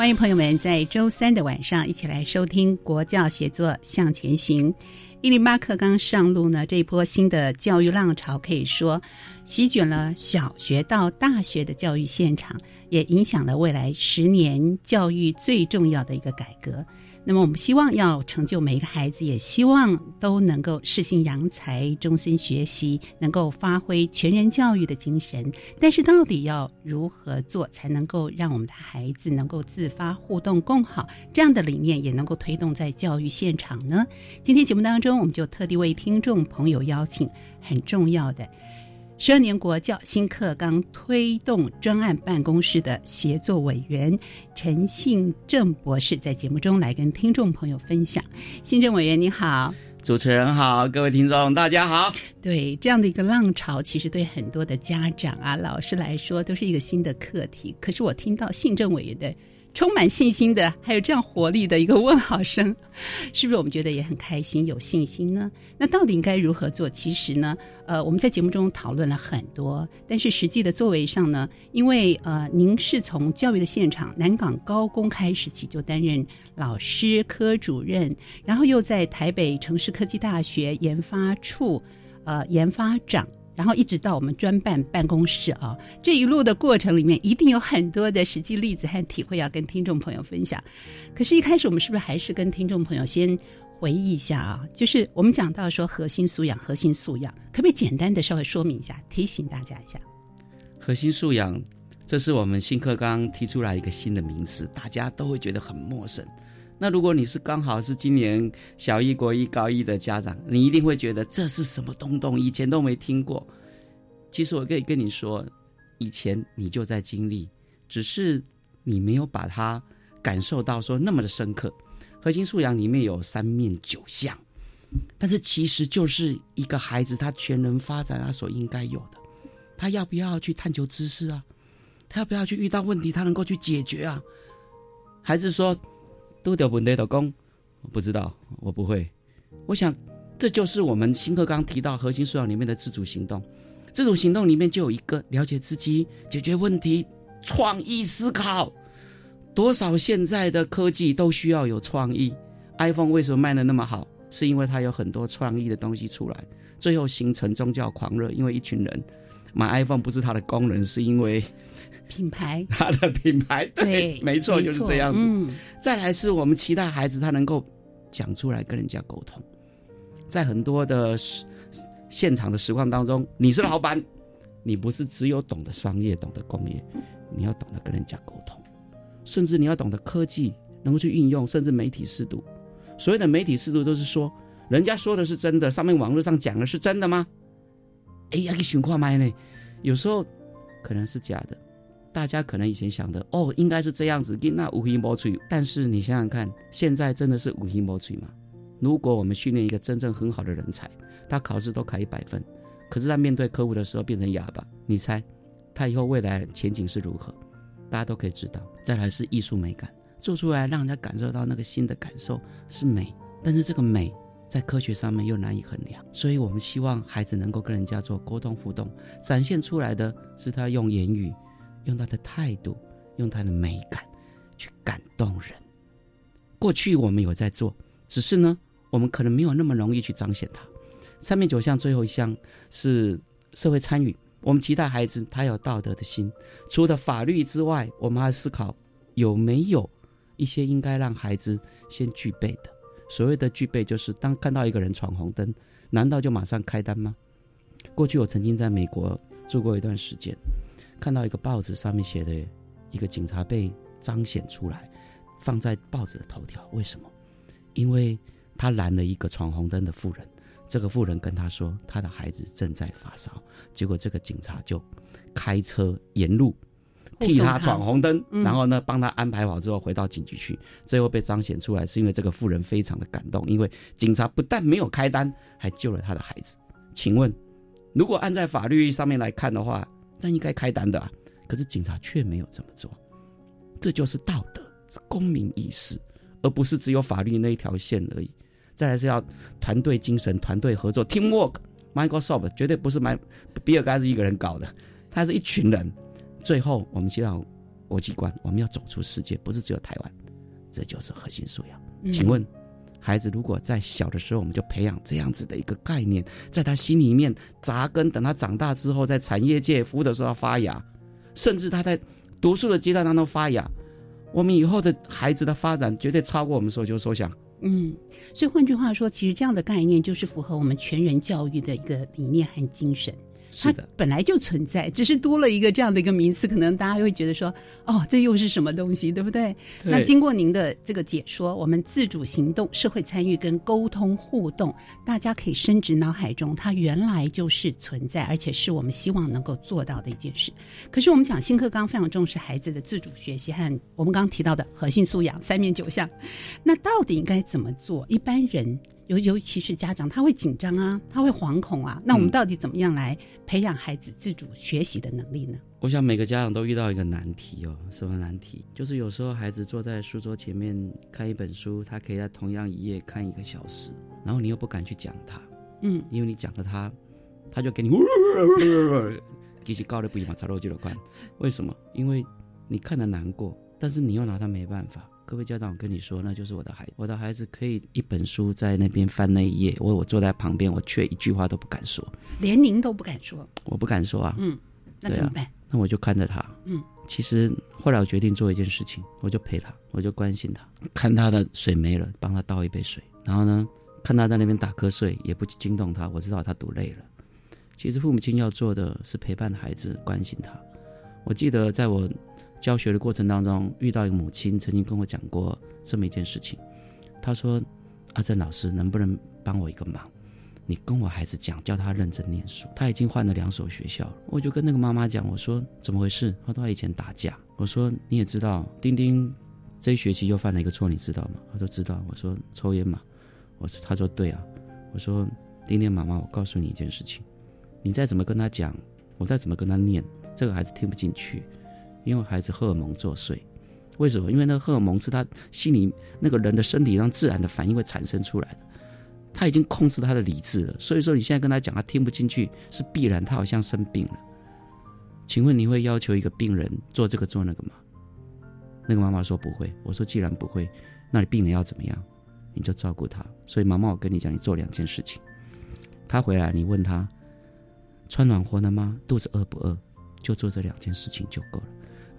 欢迎朋友们在周三的晚上一起来收听《国教写作向前行》。一零八课刚上路呢，这一波新的教育浪潮可以说席卷了小学到大学的教育现场，也影响了未来十年教育最重要的一个改革。那么，我们希望要成就每一个孩子，也希望都能够适性扬才、终身学习，能够发挥全人教育的精神。但是，到底要如何做，才能够让我们的孩子能够自发互动更好？这样的理念也能够推动在教育现场呢？今天节目当中，我们就特地为听众朋友邀请很重要的。十二年国教新课纲推动专案办公室的协作委员陈信正博士在节目中来跟听众朋友分享。信正委员你好，主持人好，各位听众大家好。对这样的一个浪潮，其实对很多的家长啊、老师来说都是一个新的课题。可是我听到信政委员的。充满信心的，还有这样活力的一个问好声，是不是我们觉得也很开心、有信心呢？那到底应该如何做？其实呢，呃，我们在节目中讨论了很多，但是实际的作为上呢，因为呃，您是从教育的现场南港高工开始起就担任老师科主任，然后又在台北城市科技大学研发处呃研发长。然后一直到我们专办办公室啊，这一路的过程里面，一定有很多的实际例子和体会要跟听众朋友分享。可是，一开始我们是不是还是跟听众朋友先回忆一下啊？就是我们讲到说核心素养，核心素养，可不可以简单的稍微说明一下，提醒大家一下？核心素养，这是我们新课纲提出来一个新的名词，大家都会觉得很陌生。那如果你是刚好是今年小一、国一、高一的家长，你一定会觉得这是什么东东，以前都没听过。其实我可以跟你说，以前你就在经历，只是你没有把它感受到说那么的深刻。核心素养里面有三面九项，但是其实就是一个孩子他全人发展他所应该有的，他要不要去探求知识啊？他要不要去遇到问题他能够去解决啊？孩子说。都掉问题的工，不知道，我不会。我想，这就是我们新课刚提到核心素养里面的自主行动。自主行动里面就有一个了解自己、解决问题、创意思考。多少现在的科技都需要有创意。iPhone 为什么卖的那么好？是因为它有很多创意的东西出来，最后形成宗教狂热。因为一群人买 iPhone 不是它的功能，是因为。品牌，他的品牌，对，没错，就是这样子。再来是我们期待孩子他能够讲出来跟人家沟通，在很多的现场的实况当中，你是老板，你不是只有懂得商业、懂得工业，你要懂得跟人家沟通，甚至你要懂得科技，能够去运用，甚至媒体适度。所谓的媒体适度，都是说人家说的是真的，上面网络上讲的是真的吗？哎呀，给循环麦呢，有时候可能是假的。大家可能以前想的哦，应该是这样子，那无形魔吹。但是你想想看，现在真的是无形魔吹吗？如果我们训练一个真正很好的人才，他考试都考一百分，可是他面对客户的时候变成哑巴，你猜他以后未来前景是如何？大家都可以知道。再来是艺术美感，做出来让人家感受到那个新的感受是美，但是这个美在科学上面又难以衡量，所以我们希望孩子能够跟人家做沟通互动，展现出来的是他用言语、用他的态度、用他的美感去感动人。过去我们有在做，只是呢，我们可能没有那么容易去彰显它。三面九项最后一项是社会参与，我们期待孩子他有道德的心，除了法律之外，我们还思考有没有一些应该让孩子先具备的。所谓的具备，就是当看到一个人闯红灯，难道就马上开单吗？过去我曾经在美国住过一段时间，看到一个报纸上面写的一个警察被彰显出来，放在报纸的头条。为什么？因为他拦了一个闯红灯的妇人，这个妇人跟他说他的孩子正在发烧，结果这个警察就开车沿路。替他闯红灯，然后呢，帮他安排好之后回到警局去，最后被彰显出来，是因为这个妇人非常的感动，因为警察不但没有开单，还救了他的孩子。请问，如果按在法律上面来看的话，那应该开单的，啊，可是警察却没有这么做，这就是道德，是公民意识，而不是只有法律那一条线而已。再来是要团队精神、团队合作 （teamwork）。Microsoft 绝对不是买比尔盖茨一个人搞的，他是一群人。最后，我们接到国际观，我们要走出世界，不是只有台湾，这就是核心素养。请问，孩子如果在小的时候我们就培养这样子的一个概念，在他心里面扎根，等他长大之后，在产业界服务的时候发芽，甚至他在读书的阶段当中发芽，我们以后的孩子的发展绝对超过我们所求所想。嗯，所以换句话说，其实这样的概念就是符合我们全人教育的一个理念和精神。它本来就存在，只是多了一个这样的一个名词，可能大家会觉得说，哦，这又是什么东西，对不对？那经过您的这个解说，我们自主行动、社会参与跟沟通互动，大家可以深植脑海中，它原来就是存在，而且是我们希望能够做到的一件事。可是我们讲新课纲非常重视孩子的自主学习和我们刚刚提到的核心素养三面九项，那到底应该怎么做？一般人。尤尤其是家长，他会紧张啊，他会惶恐啊。那我们到底怎么样来培养孩子自主学习的能力呢？我想每个家长都遇到一个难题哦，什么难题？就是有时候孩子坐在书桌前面看一本书，他可以在同样一页看一个小时，然后你又不敢去讲他，嗯，因为你讲了他，他就给你，其实高的不一嘛，差肉就了关。为什么？因为你看的难过，但是你又拿他没办法。各位家长，我跟你说，那就是我的孩子。我的孩子可以一本书在那边翻那一页，我我坐在旁边，我却一句话都不敢说，连您都不敢说，我不敢说啊。嗯，那怎么办？那我就看着他。嗯，其实后来我决定做一件事情，我就陪他，我就关心他，看他的水没了，帮他倒一杯水。然后呢，看他在那边打瞌睡，也不惊动他，我知道他读累了。其实父母亲要做的是陪伴孩子，关心他。我记得在我。教学的过程当中，遇到一个母亲曾经跟我讲过这么一件事情。她说：“阿珍老师，能不能帮我一个忙？你跟我孩子讲，叫他认真念书。他已经换了两所学校。”我就跟那个妈妈讲：“我说怎么回事？”她说：“他以前打架。”我说：“你也知道，丁丁这一学期又犯了一个错，你知道吗？”他说：“知道。”我说：“抽烟嘛。”我说：“他说对啊。”我说：“丁丁妈妈，我告诉你一件事情，你再怎么跟他讲，我再怎么跟他念，这个孩子听不进去。”因为孩子荷尔蒙作祟，为什么？因为那个荷尔蒙是他心里那个人的身体上自然的反应会产生出来的，他已经控制他的理智了。所以说你现在跟他讲，他听不进去是必然，他好像生病了。请问你会要求一个病人做这个做那个吗？那个妈妈说不会。我说既然不会，那你病人要怎么样？你就照顾他。所以妈妈，我跟你讲，你做两件事情。他回来，你问他穿暖和了吗？肚子饿不饿？就做这两件事情就够了。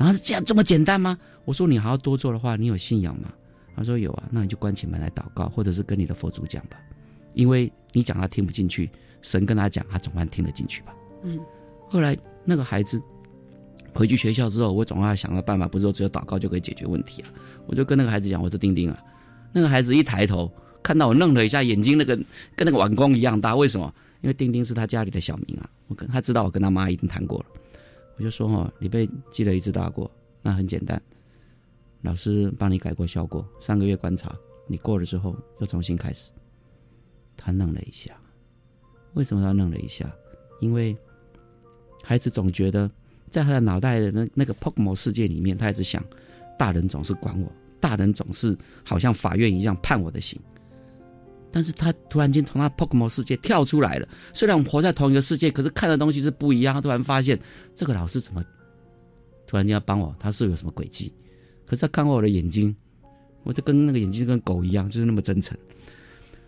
然后这样这么简单吗？我说你还要多做的话，你有信仰吗？他说有啊，那你就关起门来祷告，或者是跟你的佛祖讲吧，因为你讲他听不进去，神跟他讲，他总算听得进去吧。嗯。后来那个孩子回去学校之后，我总要想个办法，不是说只有祷告就可以解决问题啊。我就跟那个孩子讲，我说丁丁啊，那个孩子一抬头看到我愣了一下，眼睛那个跟那个碗光一样大，为什么？因为丁丁是他家里的小名啊，我跟他知道我跟他妈已经谈过了。就说哈，你被记了一次大过，那很简单，老师帮你改过效果，三个月观察，你过了之后又重新开始。他愣了一下，为什么他愣了一下？因为孩子总觉得在他的脑袋的那那个 Pokemon 世界里面，他一直想，大人总是管我，大人总是好像法院一样判我的刑。但是他突然间从他 Pokemon 世界跳出来了。虽然我们活在同一个世界，可是看的东西是不一样。他突然发现这个老师怎么突然间要帮我？他是有什么诡计？可是他看过我的眼睛，我就跟那个眼睛跟狗一样，就是那么真诚。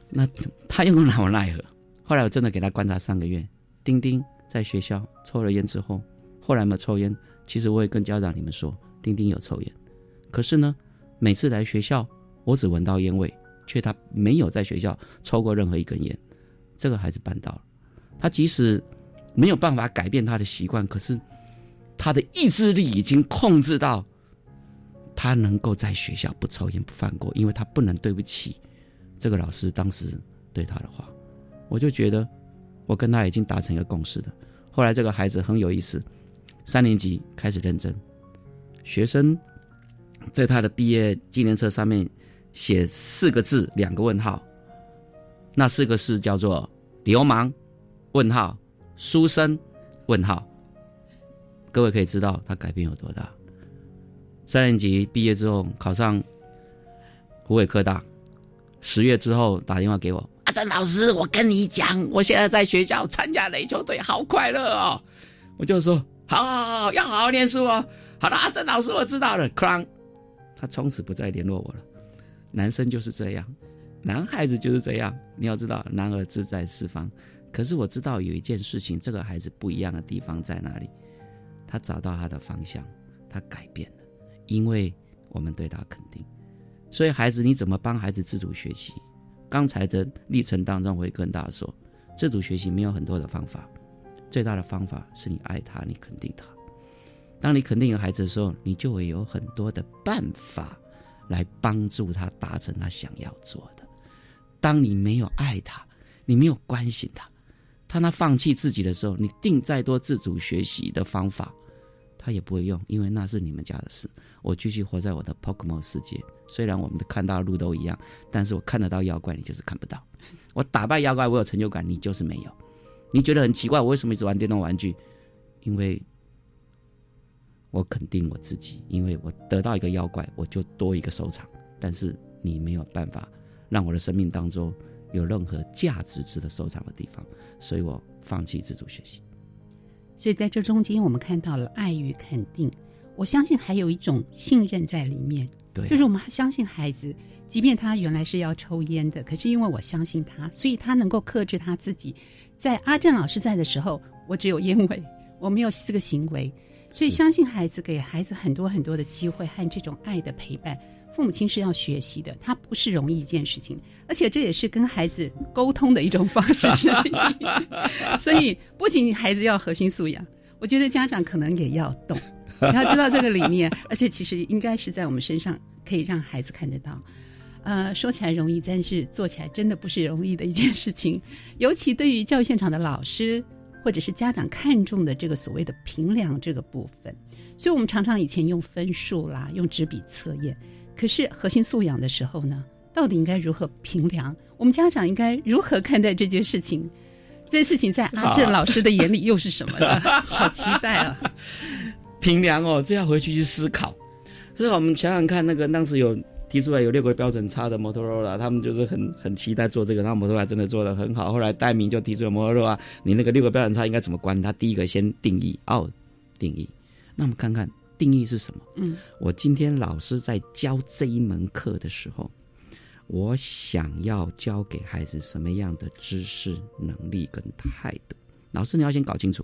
那他又能拿我奈何？后来我真的给他观察三个月。丁丁在学校抽了烟之后，后来没抽烟。其实我也跟家长你们说，丁丁有抽烟。可是呢，每次来学校，我只闻到烟味。却他没有在学校抽过任何一根烟，这个孩子办到了。他即使没有办法改变他的习惯，可是他的意志力已经控制到他能够在学校不抽烟不放过，因为他不能对不起这个老师当时对他的话。我就觉得我跟他已经达成一个共识了。后来这个孩子很有意思，三年级开始认真，学生在他的毕业纪念册上面。写四个字，两个问号。那四个字叫做“流氓”，问号，书生，问号。各位可以知道他改变有多大。三年级毕业之后考上湖北科大，十月之后打电话给我，阿珍老师，我跟你讲，我现在在学校参加垒球队，好快乐哦。我就说，好好好，要好好念书哦。好的，阿珍老师，我知道了。c r n，他从此不再联络我了。男生就是这样，男孩子就是这样。你要知道，男儿志在四方。可是我知道有一件事情，这个孩子不一样的地方在哪里？他找到他的方向，他改变了，因为我们对他肯定。所以，孩子，你怎么帮孩子自主学习？刚才的历程当中，我会跟大家说，自主学习没有很多的方法，最大的方法是你爱他，你肯定他。当你肯定一个孩子的时候，你就会有很多的办法。来帮助他达成他想要做的。当你没有爱他，你没有关心他，当他放弃自己的时候，你定再多自主学习的方法，他也不会用，因为那是你们家的事。我继续活在我的 Pokemon 世界，虽然我们的看到的路都一样，但是我看得到妖怪，你就是看不到。我打败妖怪，我有成就感，你就是没有。你觉得很奇怪，我为什么一直玩电动玩具？因为。我肯定我自己，因为我得到一个妖怪，我就多一个收藏。但是你没有办法让我的生命当中有任何价值值得收藏的地方，所以我放弃自主学习。所以在这中间，我们看到了爱与肯定。我相信还有一种信任在里面，对，就是我们相信孩子，即便他原来是要抽烟的，可是因为我相信他，所以他能够克制他自己。在阿正老师在的时候，我只有烟味，我没有这个行为。所以，相信孩子，给孩子很多很多的机会和这种爱的陪伴。父母亲是要学习的，它不是容易一件事情，而且这也是跟孩子沟通的一种方式之一。所以，不仅孩子要核心素养，我觉得家长可能也要懂，要知道这个理念。而且，其实应该是在我们身上可以让孩子看得到。呃，说起来容易，但是做起来真的不是容易的一件事情。尤其对于教育现场的老师。或者是家长看重的这个所谓的评量这个部分，所以我们常常以前用分数啦，用纸笔测验。可是核心素养的时候呢，到底应该如何评量？我们家长应该如何看待这件事情？这件事情在阿正老师的眼里又是什么呢？好期待啊！评量哦，这要回去去思考。所以我们想想看，那个当时有。提出来有六个标准差的摩托罗拉，他们就是很很期待做这个，然后摩托罗拉真的做的很好。后来戴明就提出了摩托罗拉，你那个六个标准差应该怎么关？他第一个先定义哦，定义。那我们看看定义是什么？嗯，我今天老师在教这一门课的时候，我想要教给孩子什么样的知识、能力跟态度？老师你要先搞清楚。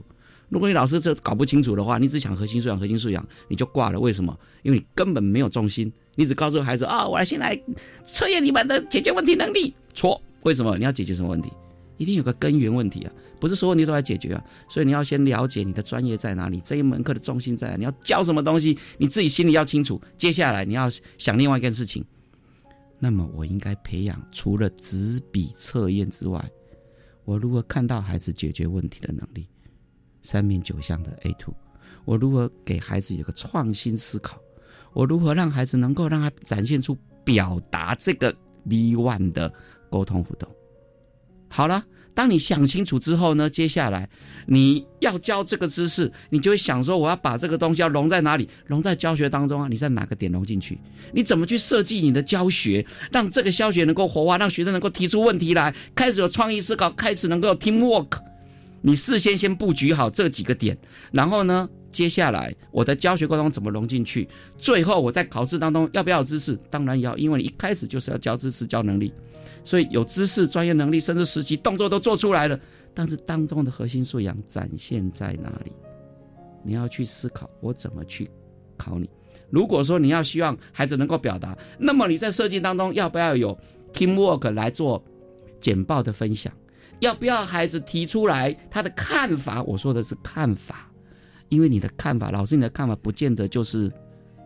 如果你老师这搞不清楚的话，你只想核心素养，核心素养你就挂了。为什么？因为你根本没有重心，你只告诉孩子啊，我来先来测验你们的解决问题能力。错，为什么？你要解决什么问题？一定有个根源问题啊，不是所有问题都来解决啊。所以你要先了解你的专业在哪里，这一门课的重心在哪，你要教什么东西，你自己心里要清楚。接下来你要想另外一件事情，那么我应该培养除了纸笔测验之外，我如何看到孩子解决问题的能力？三面九项的 A two，我如何给孩子有个创新思考？我如何让孩子能够让他展现出表达这个 B one 的沟通互动？好了，当你想清楚之后呢，接下来你要教这个知识，你就会想说，我要把这个东西要融在哪里？融在教学当中啊？你在哪个点融进去？你怎么去设计你的教学，让这个教学能够活化，让学生能够提出问题来，开始有创意思考，开始能够 team work？你事先先布局好这几个点，然后呢，接下来我的教学过程怎么融进去？最后我在考试当中要不要知识？当然要，因为你一开始就是要教知识、教能力，所以有知识、专业能力，甚至实习动作都做出来了。但是当中的核心素养展现在哪里？你要去思考，我怎么去考你？如果说你要希望孩子能够表达，那么你在设计当中要不要有 team work 来做简报的分享？要不要孩子提出来他的看法？我说的是看法，因为你的看法，老师你的看法不见得就是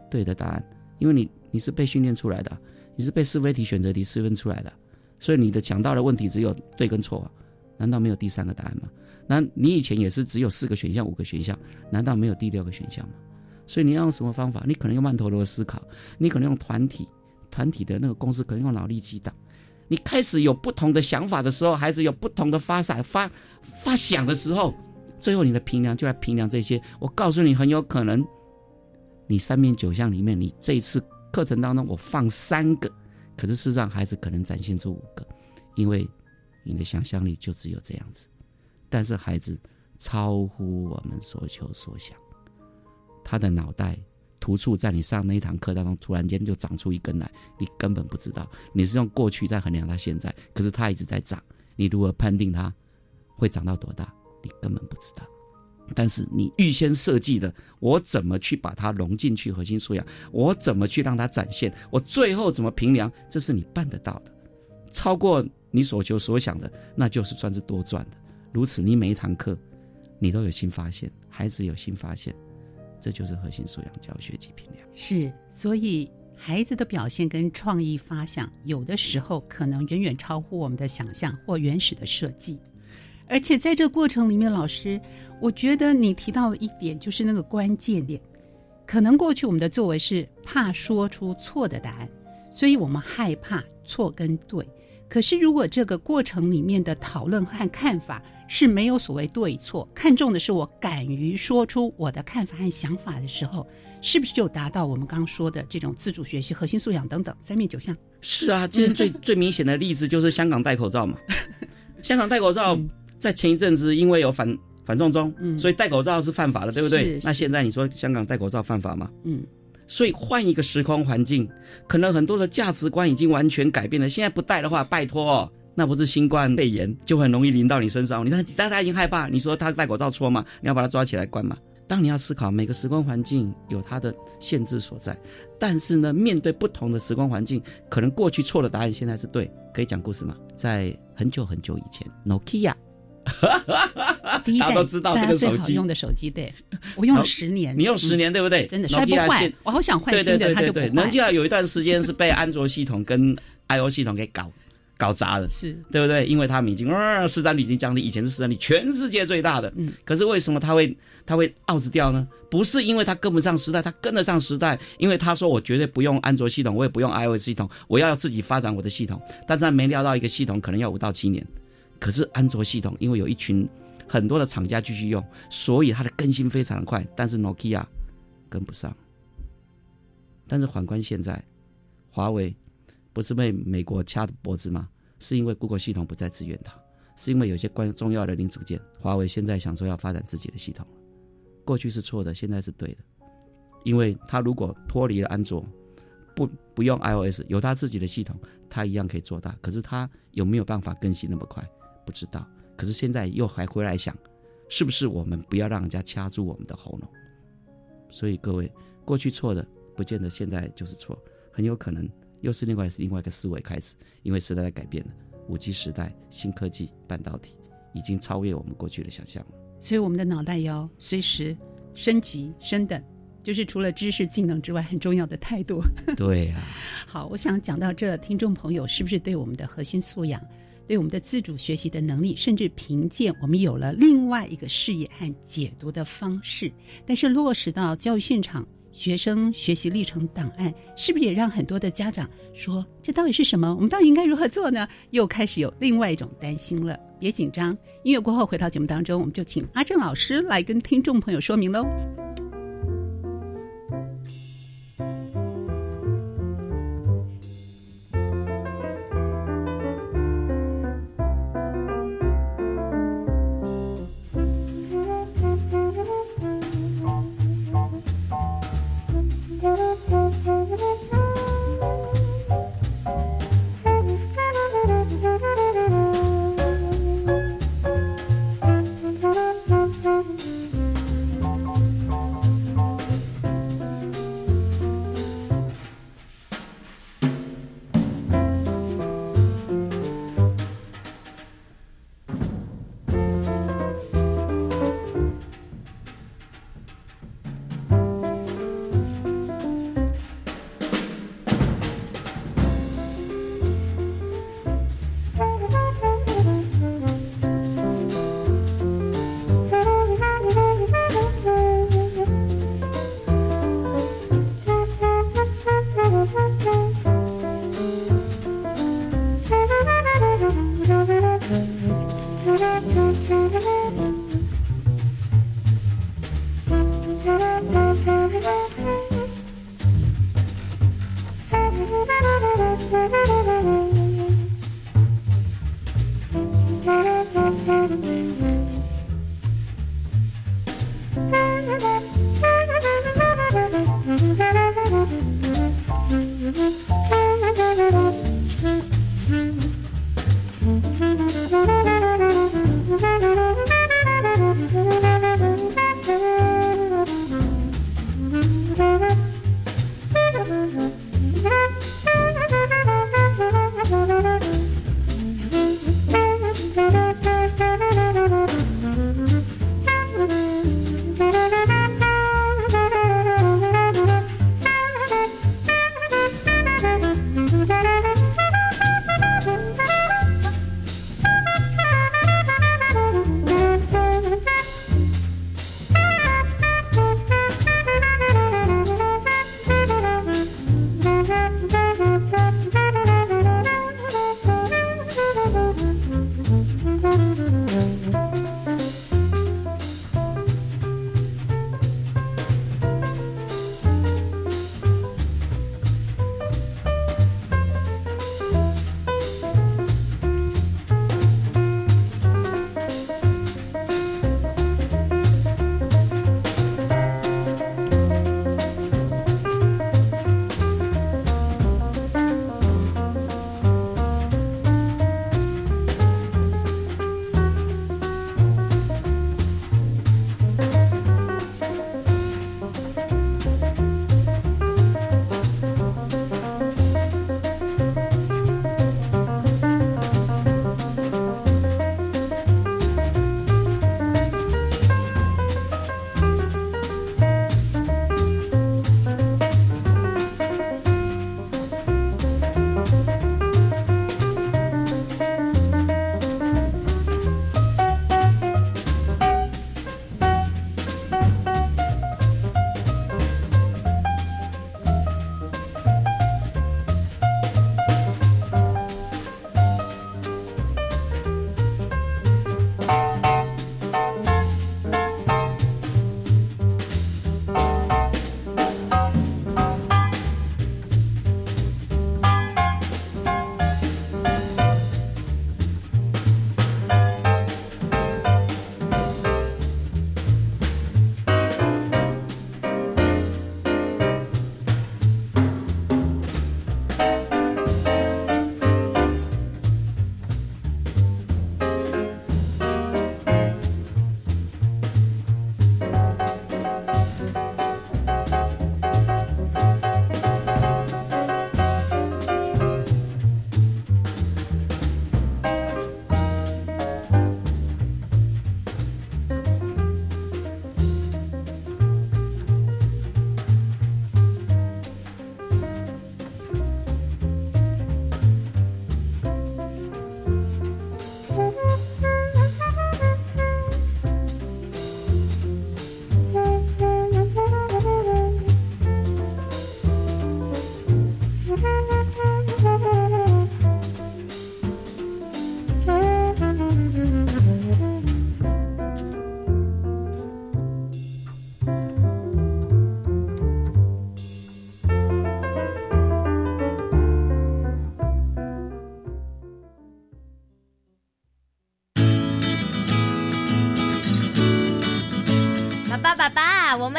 对的答案，因为你你是被训练出来的，你是被思维题、选择题区分出来的，所以你的讲到的问题只有对跟错，难道没有第三个答案吗？那你以前也是只有四个选项、五个选项，难道没有第六个选项吗？所以你要用什么方法？你可能用曼陀罗思考，你可能用团体，团体的那个公式可能用脑力激荡。你开始有不同的想法的时候，孩子有不同的发散、发发想的时候，最后你的评量就来评量这些。我告诉你，很有可能，你三面九项里面，你这一次课程当中我放三个，可是事实上孩子可能展现出五个，因为你的想象力就只有这样子。但是孩子超乎我们所求所想，他的脑袋。突触在你上那一堂课当中，突然间就长出一根来，你根本不知道。你是用过去在衡量它现在，可是它一直在长。你如何判定它会长到多大？你根本不知道。但是你预先设计的，我怎么去把它融进去核心素养？我怎么去让它展现？我最后怎么评量？这是你办得到的，超过你所求所想的，那就是算是多赚的。如此，你每一堂课，你都有新发现，孩子有新发现。这就是核心素养教学及评量。是，所以孩子的表现跟创意发想，有的时候可能远远超乎我们的想象或原始的设计。而且在这过程里面，老师，我觉得你提到了一点，就是那个关键点。可能过去我们的作为是怕说出错的答案，所以我们害怕错跟对。可是如果这个过程里面的讨论和看法，是没有所谓对错，看重的是我敢于说出我的看法和想法的时候，是不是就达到我们刚刚说的这种自主学习、核心素养等等三面九项？是啊，今天最 最明显的例子就是香港戴口罩嘛。香港戴口罩在前一阵子因为有反反送中，所以戴口罩是犯法的，对不对？那现在你说香港戴口罩犯法吗？嗯。所以换一个时空环境，可能很多的价值观已经完全改变了。现在不戴的话，拜托。那不是新冠肺炎就很容易淋到你身上。你看，大家已经害怕。你说他戴口罩错吗？你要把他抓起来关嘛？当你要思考每个时空环境有它的限制所在，但是呢，面对不同的时空环境，可能过去错的答案现在是对。可以讲故事吗？在很久很久以前，Nokia，大家都知道这个手机用的手机，对我用了十年，你用十年对不对？真的摔不坏，我好想换新的，它就不坏。Nokia 有一段时间是被安卓系统跟 iOS 系统给搞。搞砸了，是对不对？因为他们已经呃市占率已经降低，以前是市占率全世界最大的。嗯，可是为什么他会他会 out 掉呢？不是因为他跟不上时代，他跟得上时代，因为他说我绝对不用安卓系统，我也不用 iOS 系统，我要自己发展我的系统。但是他没料到一个系统可能要五到七年，可是安卓系统因为有一群很多的厂家继续用，所以它的更新非常的快。但是 Nokia 跟不上。但是反观现在，华为不是被美国掐脖子吗？是因为 Google 系统不再支援它，是因为有些关重要的零组件，华为现在想说要发展自己的系统过去是错的，现在是对的，因为它如果脱离了安卓，不不用 iOS，有它自己的系统，它一样可以做大。可是它有没有办法更新那么快？不知道。可是现在又还回来想，是不是我们不要让人家掐住我们的喉咙？所以各位，过去错的，不见得现在就是错，很有可能。又是另外是另外一个思维开始，因为时代在改变了，五 G 时代、新科技、半导体已经超越我们过去的想象了。所以我们的脑袋要随时升级升等，就是除了知识技能之外，很重要的态度。对呀。好，我想讲到这，听众朋友是不是对我们的核心素养、对我们的自主学习的能力，甚至凭借我们有了另外一个视野和解读的方式？但是落实到教育现场。学生学习历程档案，是不是也让很多的家长说这到底是什么？我们到底应该如何做呢？又开始有另外一种担心了。别紧张，音乐过后回到节目当中，我们就请阿正老师来跟听众朋友说明喽。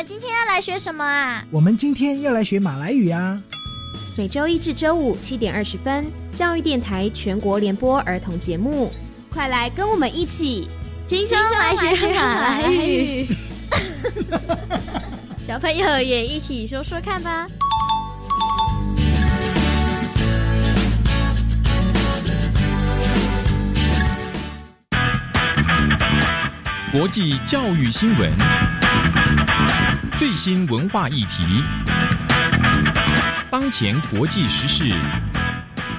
们今天要来学什么啊？我们今天要来学马来语啊！每周一至周五七点二十分，教育电台全国联播儿童节目，快来跟我们一起轻松来学马来语。小朋友也一起说说看吧。国际教育新闻，最新文化议题，当前国际时事，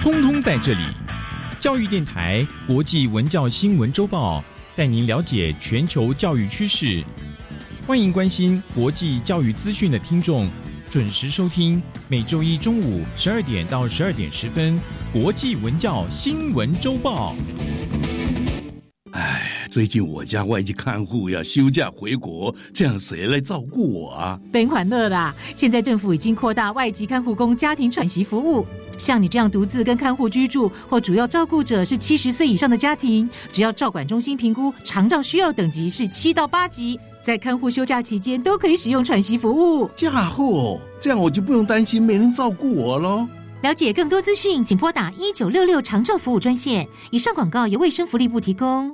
通通在这里。教育电台国际文教新闻周报带您了解全球教育趋势。欢迎关心国际教育资讯的听众，准时收听每周一中午十二点到十二点十分国际文教新闻周报。哎，最近我家外籍看护要休假回国，这样谁来照顾我啊？甭欢乐啦！现在政府已经扩大外籍看护工家庭喘息服务，像你这样独自跟看护居住，或主要照顾者是七十岁以上的家庭，只要照管中心评估长照需要等级是七到八级，在看护休假期间都可以使用喘息服务。家伙，这样我就不用担心没人照顾我喽。了解更多资讯，请拨打一九六六长照服务专线。以上广告由卫生福利部提供。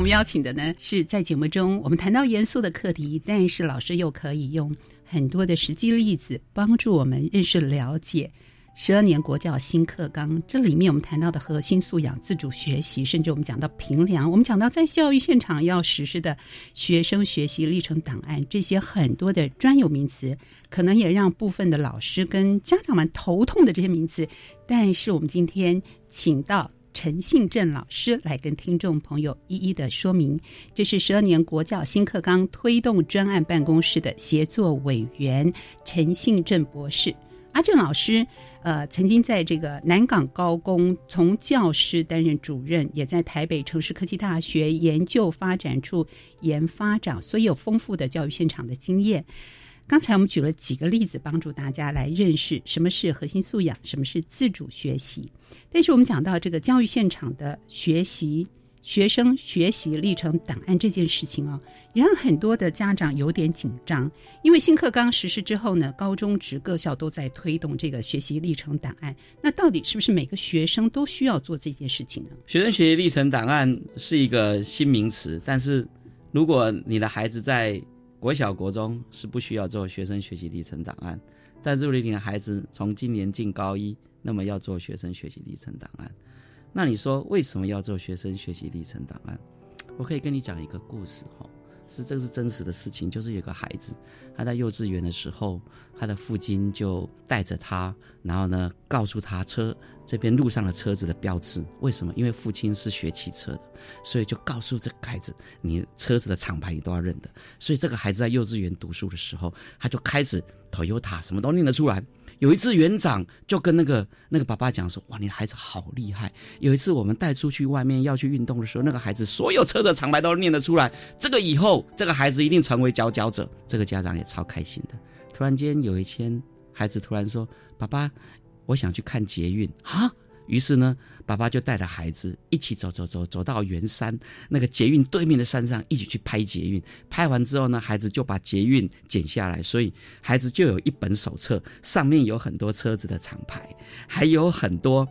我们邀请的呢，是在节目中我们谈到严肃的课题，但是老师又可以用很多的实际例子帮助我们认识了解十二年国教新课纲。这里面我们谈到的核心素养、自主学习，甚至我们讲到评量，我们讲到在教育现场要实施的学生学习历程档案，这些很多的专有名词，可能也让部分的老师跟家长们头痛的这些名词。但是我们今天请到。陈信正老师来跟听众朋友一一的说明，这是十二年国教新课纲推动专案办公室的协作委员陈信正博士。阿正老师，呃，曾经在这个南港高工从教师担任主任，也在台北城市科技大学研究发展处研发长，所以有丰富的教育现场的经验。刚才我们举了几个例子，帮助大家来认识什么是核心素养，什么是自主学习。但是我们讲到这个教育现场的学习、学生学习历程档案这件事情啊，也让很多的家长有点紧张。因为新课纲实施之后呢，高中职各校都在推动这个学习历程档案。那到底是不是每个学生都需要做这件事情呢？学生学习历程档案是一个新名词，但是如果你的孩子在国小、国中是不需要做学生学习历程档案，但如果你的孩子从今年进高一，那么要做学生学习历程档案。那你说为什么要做学生学习历程档案？我可以跟你讲一个故事哈，是这个是真实的事情，就是有个孩子他在幼稚园的时候，他的父亲就带着他，然后呢告诉他车这边路上的车子的标志，为什么？因为父亲是学汽车的。所以就告诉这个孩子，你车子的厂牌你都要认得。所以这个孩子在幼稚园读书的时候，他就开始 Toyota 什么都念得出来。有一次园长就跟那个那个爸爸讲说：“哇，你的孩子好厉害！有一次我们带出去外面要去运动的时候，那个孩子所有车的长牌都念得出来。这个以后这个孩子一定成为佼佼者。”这个家长也超开心的。突然间有一天，孩子突然说：“爸爸，我想去看捷运啊！”于是呢，爸爸就带着孩子一起走走走，走到圆山那个捷运对面的山上，一起去拍捷运。拍完之后呢，孩子就把捷运剪下来，所以孩子就有一本手册，上面有很多车子的厂牌，还有很多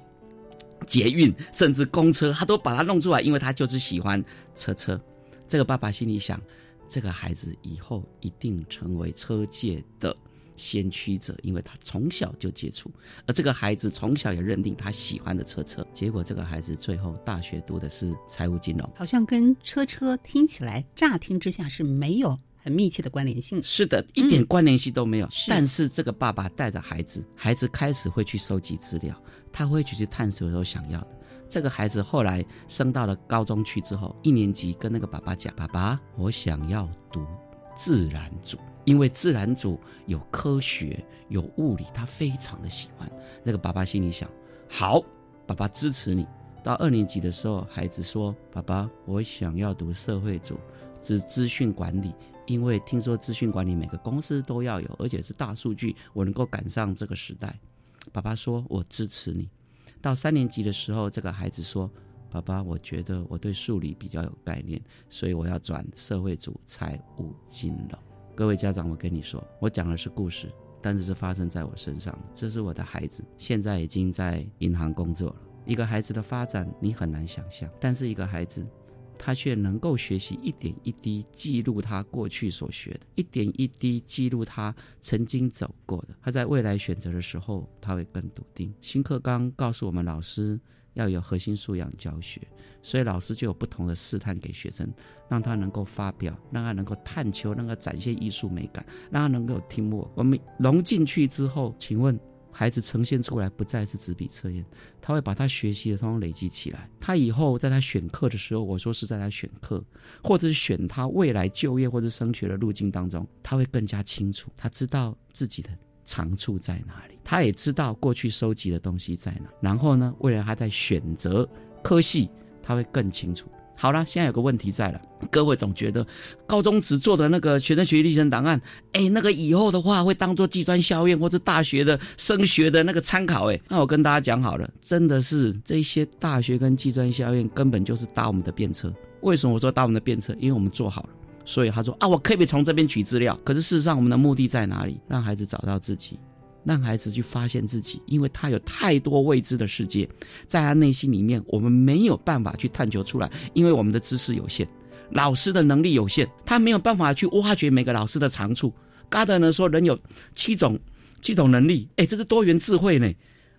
捷运，甚至公车，他都把它弄出来，因为他就是喜欢车车。这个爸爸心里想，这个孩子以后一定成为车界的。先驱者，因为他从小就接触，而这个孩子从小也认定他喜欢的车车，结果这个孩子最后大学读的是财务金融，好像跟车车听起来乍听之下是没有。很密切的关联性。是的，一点关联性都没有。但是这个爸爸带着孩子，孩子开始会去收集资料，他会去去探索所想要的。这个孩子后来升到了高中去之后，一年级跟那个爸爸讲：“爸爸，我想要读自然组，因为自然组有科学、有物理，他非常的喜欢。”那个爸爸心里想：“好，爸爸支持你。”到二年级的时候，孩子说：“爸爸，我想要读社会组，资资讯管理，因为听说资讯管理每个公司都要有，而且是大数据，我能够赶上这个时代。”爸爸说：“我支持你。”到三年级的时候，这个孩子说：“爸爸，我觉得我对数理比较有概念，所以我要转社会组财务金融。”各位家长，我跟你说，我讲的是故事，但是是发生在我身上。这是我的孩子，现在已经在银行工作了。一个孩子的发展，你很难想象，但是一个孩子。他却能够学习一点一滴记录他过去所学的，一点一滴记录他曾经走过的。他在未来选择的时候，他会更笃定。新课纲告诉我们，老师要有核心素养教学，所以老师就有不同的试探给学生，让他能够发表，让他能够探求，能够展现艺术美感，让他能够听我。我们融进去之后，请问？孩子呈现出来不再是纸笔测验，他会把他学习的通通累积起来。他以后在他选课的时候，我说是在他选课，或者是选他未来就业或者升学的路径当中，他会更加清楚。他知道自己的长处在哪里，他也知道过去收集的东西在哪。然后呢，未来他在选择科系，他会更清楚。好了，现在有个问题在了，各位总觉得高中只做的那个学生学习历程档案，哎，那个以后的话会当做计算校院或者大学的升学的那个参考，哎，那我跟大家讲好了，真的是这些大学跟计算校院根本就是搭我们的便车。为什么我说搭我们的便车？因为我们做好了，所以他说啊，我可以从这边取资料。可是事实上，我们的目的在哪里？让孩子找到自己。让孩子去发现自己，因为他有太多未知的世界，在他内心里面，我们没有办法去探求出来，因为我们的知识有限，老师的能力有限，他没有办法去挖掘每个老师的长处。嘎德呢说，人有七种七种能力，哎，这是多元智慧呢。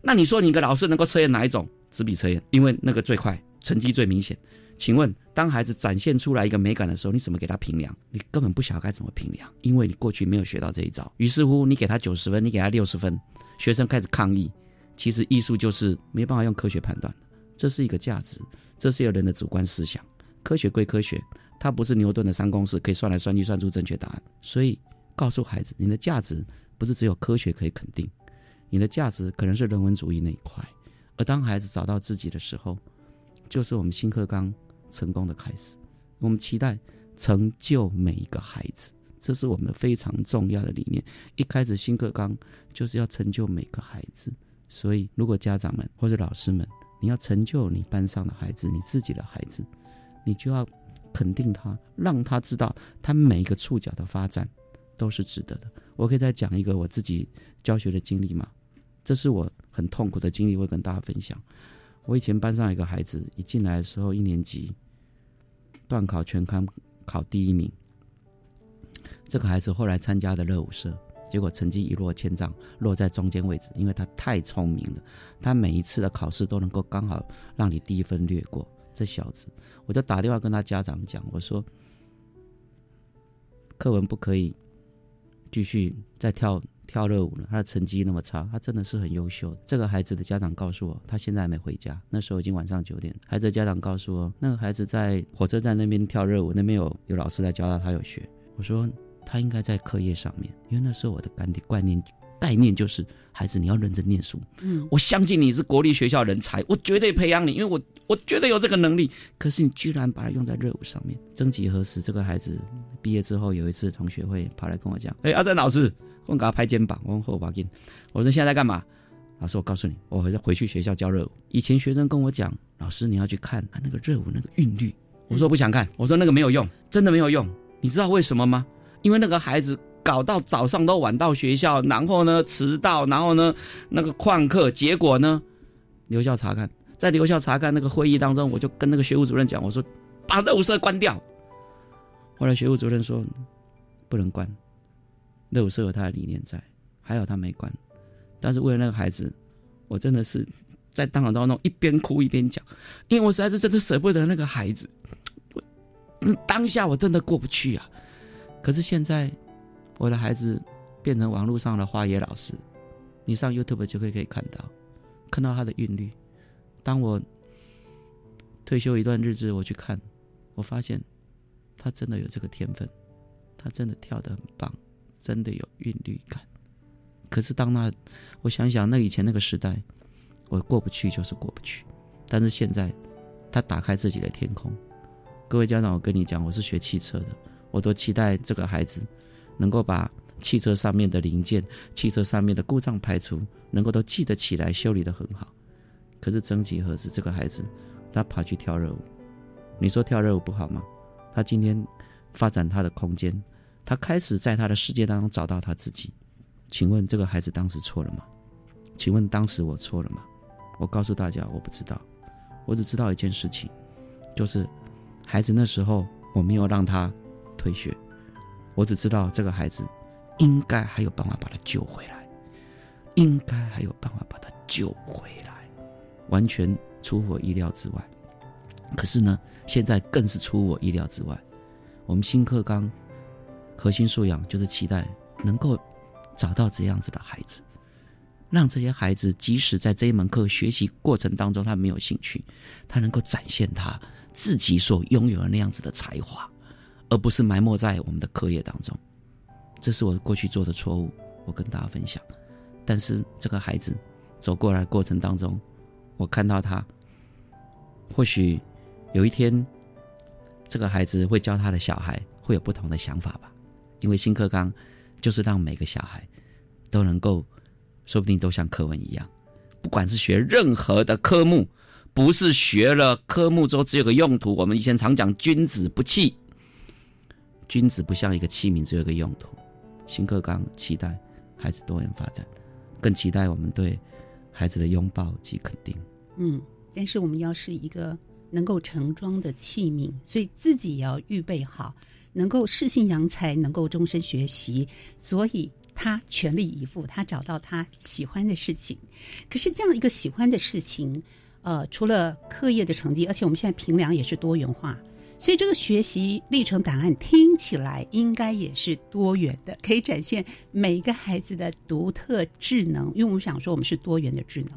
那你说，你一个老师能够测验哪一种？纸笔测验，因为那个最快，成绩最明显。请问，当孩子展现出来一个美感的时候，你怎么给他评量？你根本不晓得该怎么评量，因为你过去没有学到这一招。于是乎，你给他九十分，你给他六十分，学生开始抗议。其实艺术就是没办法用科学判断的，这是一个价值，这是一个人的主观思想。科学归科学，它不是牛顿的三公式可以算来算去算出正确答案。所以，告诉孩子，你的价值不是只有科学可以肯定，你的价值可能是人文主义那一块。而当孩子找到自己的时候，就是我们新课纲。成功的开始，我们期待成就每一个孩子，这是我们非常重要的理念。一开始新课纲就是要成就每个孩子，所以如果家长们或者老师们，你要成就你班上的孩子，你自己的孩子，你就要肯定他，让他知道他每一个触角的发展都是值得的。我可以再讲一个我自己教学的经历吗？这是我很痛苦的经历，会跟大家分享。我以前班上一个孩子一进来的时候，一年级，段考全科考第一名。这个孩子后来参加的热舞社，结果成绩一落千丈，落在中间位置，因为他太聪明了，他每一次的考试都能够刚好让你低分略过。这小子，我就打电话跟他家长讲，我说，课文不可以继续再跳。跳热舞呢，他的成绩那么差，他真的是很优秀。这个孩子的家长告诉我，他现在还没回家。那时候已经晚上九点。孩子的家长告诉我，那个孩子在火车站那边跳热舞，那边有有老师来教他，他有学。我说他应该在课业上面，因为那时候我的观点观念概念就是，孩子你要认真念书。嗯，我相信你是国立学校人才，我绝对培养你，因为我我绝对有这个能力。可是你居然把它用在热舞上面。曾几何时，这个孩子毕业之后有一次同学会跑来跟我讲，哎，阿珍老师。我给他拍肩膀，我问后把劲。我说现在在干嘛？老师，我告诉你，我回回去学校教热舞。以前学生跟我讲，老师你要去看他那个热舞那个韵律。我说不想看，我说那个没有用，真的没有用。你知道为什么吗？因为那个孩子搞到早上都晚到学校，然后呢？迟到，然后呢？那个旷课，结果呢？留校查看，在留校查看那个会议当中，我就跟那个学务主任讲，我说把热舞社关掉。后来学务主任说不能关。乐舞社有他的理念在，还有他没关，但是为了那个孩子，我真的是在当场当中一边哭一边讲，因为我实在是真的舍不得那个孩子，当下我真的过不去啊。可是现在，我的孩子变成网络上的花野老师，你上 YouTube 就可以可以看到，看到他的韵律。当我退休一段日子，我去看，我发现他真的有这个天分，他真的跳得很棒，真的有韵律感。可是当那，我想想那以前那个时代，我过不去就是过不去。但是现在，他打开自己的天空。各位家长，我跟你讲，我是学汽车的，我都期待这个孩子能够把汽车上面的零件、汽车上面的故障排除，能够都记得起来，修理的很好。可是曾几何时，这个孩子他跑去跳热舞，你说跳热舞不好吗？他今天发展他的空间，他开始在他的世界当中找到他自己。请问这个孩子当时错了吗？请问当时我错了吗？我告诉大家，我不知道。我只知道一件事情，就是孩子那时候我没有让他退学。我只知道这个孩子应该还有办法把他救回来，应该还有办法把他救回来，完全出乎我意料之外。可是呢，现在更是出乎我意料之外。我们新课纲核心素养就是期待能够找到这样子的孩子。让这些孩子，即使在这一门课学习过程当中，他没有兴趣，他能够展现他自己所拥有的那样子的才华，而不是埋没在我们的课业当中。这是我过去做的错误，我跟大家分享。但是这个孩子走过来过程当中，我看到他，或许有一天，这个孩子会教他的小孩会有不同的想法吧。因为新课纲就是让每个小孩都能够。说不定都像课文一样，不管是学任何的科目，不是学了科目之后只有个用途。我们以前常讲“君子不器”，君子不像一个器皿，只有一个用途。新课纲期待孩子多元发展，更期待我们对孩子的拥抱及肯定。嗯，但是我们要是一个能够盛装的器皿，所以自己也要预备好，能够适性扬才，能够终身学习。所以。他全力以赴，他找到他喜欢的事情。可是这样一个喜欢的事情，呃，除了课业的成绩，而且我们现在评量也是多元化，所以这个学习历程档案听起来应该也是多元的，可以展现每一个孩子的独特智能。因为我们想说，我们是多元的智能，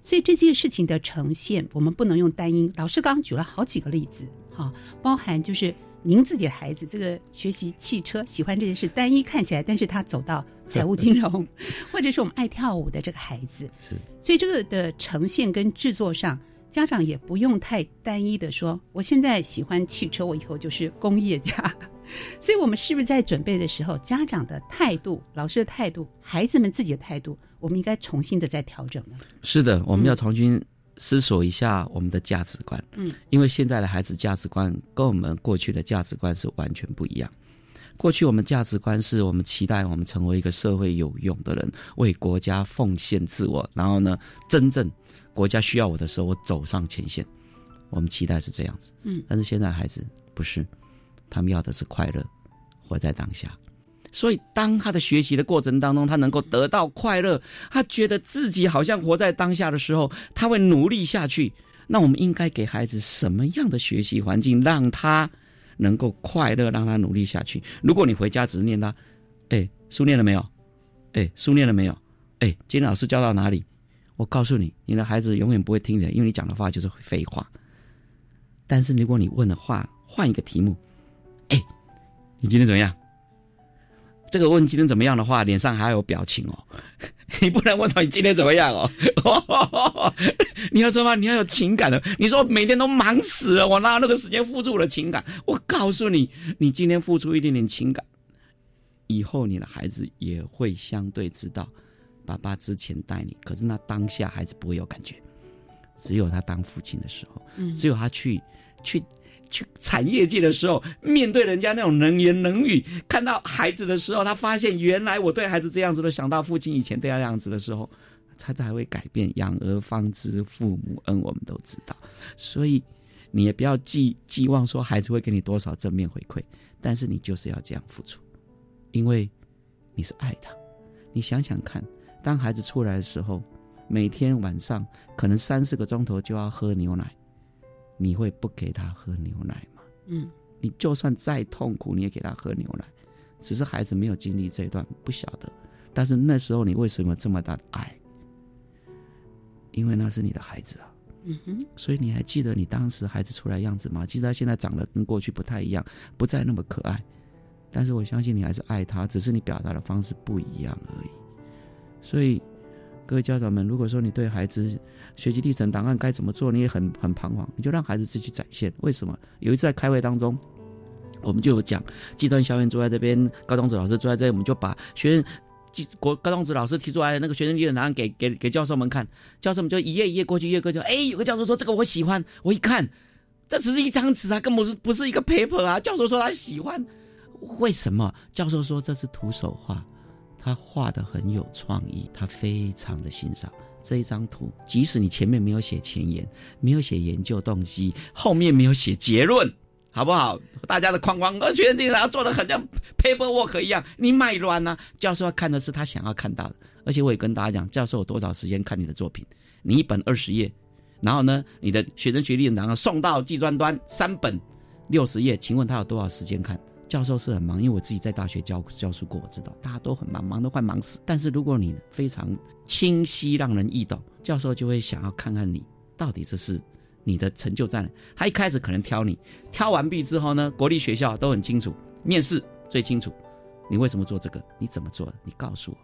所以这件事情的呈现，我们不能用单一。老师刚刚举了好几个例子，哈，包含就是。您自己的孩子这个学习汽车喜欢这件事，单一看起来，但是他走到财务金融，或者是我们爱跳舞的这个孩子，是，所以这个的呈现跟制作上，家长也不用太单一的说，我现在喜欢汽车，我以后就是工业家。所以我们是不是在准备的时候，家长的态度、老师的态度、孩子们自己的态度，我们应该重新的再调整呢？是的，我们要重新。思索一下我们的价值观，嗯，因为现在的孩子价值观跟我们过去的价值观是完全不一样。过去我们价值观是我们期待我们成为一个社会有用的人，为国家奉献自我，然后呢，真正国家需要我的时候，我走上前线。我们期待是这样子，嗯，但是现在孩子不是，他们要的是快乐，活在当下。所以，当他的学习的过程当中，他能够得到快乐，他觉得自己好像活在当下的时候，他会努力下去。那我们应该给孩子什么样的学习环境，让他能够快乐，让他努力下去？如果你回家只是念他，哎，书念了没有？哎，书念了没有？哎，今天老师教到哪里？我告诉你，你的孩子永远不会听的，因为你讲的话就是废话。但是如果你问的话，换一个题目，哎，你今天怎么样？这个问今天怎么样的话，脸上还有表情哦。你不能问到你今天怎么样哦。你要知道，你要有情感的。你说每天都忙死了，我哪有那个时间付出我的情感？我告诉你，你今天付出一点点情感，以后你的孩子也会相对知道，爸爸之前带你，可是那当下孩子不会有感觉，只有他当父亲的时候，只有他去去。去产业界的时候，面对人家那种能言能语，看到孩子的时候，他发现原来我对孩子这样子的，想到父亲以前对他这样子的时候，他才会改变。养儿方知父母恩，我们都知道。所以你也不要寄寄望说孩子会给你多少正面回馈，但是你就是要这样付出，因为你是爱他。你想想看，当孩子出来的时候，每天晚上可能三四个钟头就要喝牛奶。你会不给他喝牛奶吗？嗯，你就算再痛苦，你也给他喝牛奶。只是孩子没有经历这一段，不晓得。但是那时候你为什么这么大的爱？因为那是你的孩子啊。嗯哼，所以你还记得你当时孩子出来样子吗？其实他现在长得跟过去不太一样，不再那么可爱。但是我相信你还是爱他，只是你表达的方式不一样而已。所以，各位家长们，如果说你对孩子学习历程档案该怎么做，你也很很彷徨，你就让孩子自己展现。为什么？有一次在开会当中，我们就有讲，计算校园坐在这边，高中子老师坐在这，我们就把学生。国高中子老师提出来的那个学生历程档案给给给教授们看，教授们就一页一页过去，一页过去。哎，有个教授说这个我喜欢，我一看，这只是一张纸啊，根本是不是一个 paper 啊。教授说他喜欢，为什么？教授说这是徒手画，他画的很有创意，他非常的欣赏这一张图。即使你前面没有写前言，没有写研究动机，后面没有写结论。好不好？大家的框框，我觉得这个要做的很像 paperwork 一样，你卖乱呢？教授要看的是他想要看到的。而且我也跟大家讲，教授有多少时间看你的作品？你一本二十页，然后呢，你的学生学历然后送到计专端三本六十页，请问他有多少时间看？教授是很忙，因为我自己在大学教教书过，我知道大家都很忙，忙都快忙死。但是如果你非常清晰，让人易懂，教授就会想要看看你到底这是。你的成就在哪？他一开始可能挑你，挑完毕之后呢，国立学校都很清楚，面试最清楚，你为什么做这个？你怎么做的？你告诉我。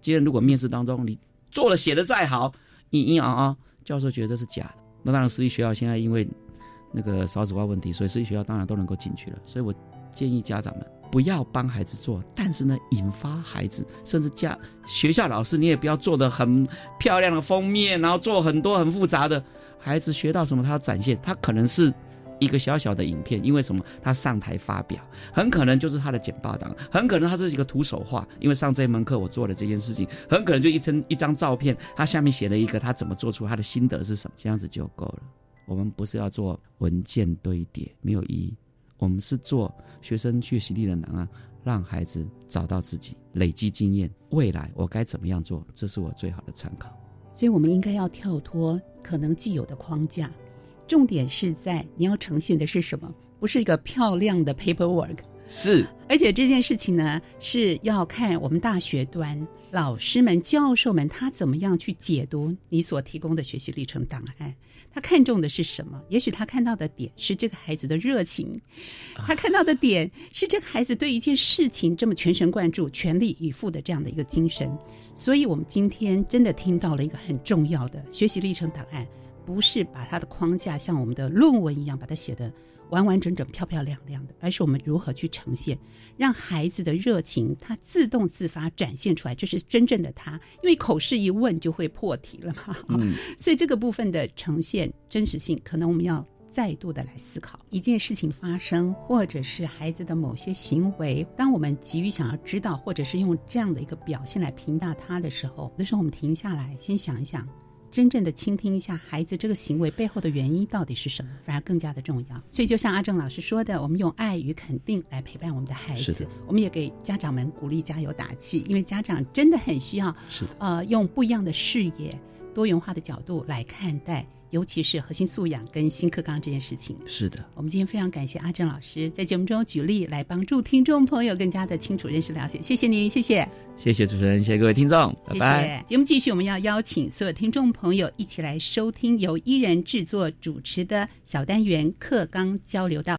既然如果面试当中你做了写的再好，嘤嘤啊啊，教授觉得这是假的。那当然，私立学校现在因为那个少子化问题，所以私立学校当然都能够进去了。所以我建议家长们不要帮孩子做，但是呢，引发孩子，甚至家学校老师你也不要做的很漂亮的封面，然后做很多很复杂的。孩子学到什么，他要展现，他可能是一个小小的影片，因为什么？他上台发表，很可能就是他的简报档，很可能他是一个徒手画，因为上这门课我做了这件事情，很可能就一张一张照片，他下面写了一个他怎么做出他的心得是什么，这样子就够了。我们不是要做文件堆叠，没有意义。我们是做学生学习力的档案，让孩子找到自己，累积经验，未来我该怎么样做，这是我最好的参考。所以，我们应该要跳脱可能既有的框架，重点是在你要呈现的是什么，不是一个漂亮的 paperwork。是，而且这件事情呢，是要看我们大学端老师们、教授们他怎么样去解读你所提供的学习历程档案。他看重的是什么？也许他看到的点是这个孩子的热情，他看到的点是这个孩子对一件事情这么全神贯注、全力以赴的这样的一个精神。所以，我们今天真的听到了一个很重要的学习历程档案，不是把它的框架像我们的论文一样把它写的完完整整、漂漂亮亮的，而是我们如何去呈现，让孩子的热情他自动自发展现出来，这是真正的他。因为口试一问就会破题了嘛，嗯，所以这个部分的呈现真实性，可能我们要再度的来思考一件事情发生，或者是孩子的某些行为，当我们急于想要知道，或者是用这样的一个表现来评价他的时候，有的时候我们停下来，先想一想。真正的倾听一下孩子这个行为背后的原因到底是什么，反而更加的重要。所以，就像阿正老师说的，我们用爱与肯定来陪伴我们的孩子，我们也给家长们鼓励、加油打气，因为家长真的很需要，呃，用不一样的视野、多元化的角度来看待。尤其是核心素养跟新课纲这件事情，是的，我们今天非常感谢阿正老师在节目中举例来帮助听众朋友更加的清楚认识了解，谢谢您，谢谢，谢谢主持人，谢谢各位听众，拜拜。节目继续，我们要邀请所有听众朋友一起来收听由伊人制作主持的小单元课纲交流道。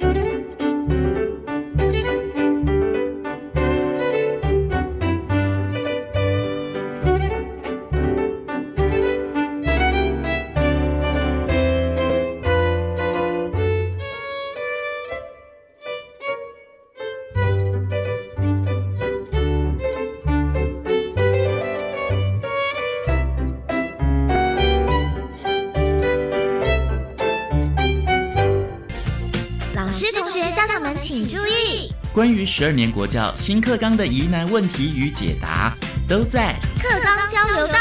关于十二年国教新课纲的疑难问题与解答，都在课纲交流道。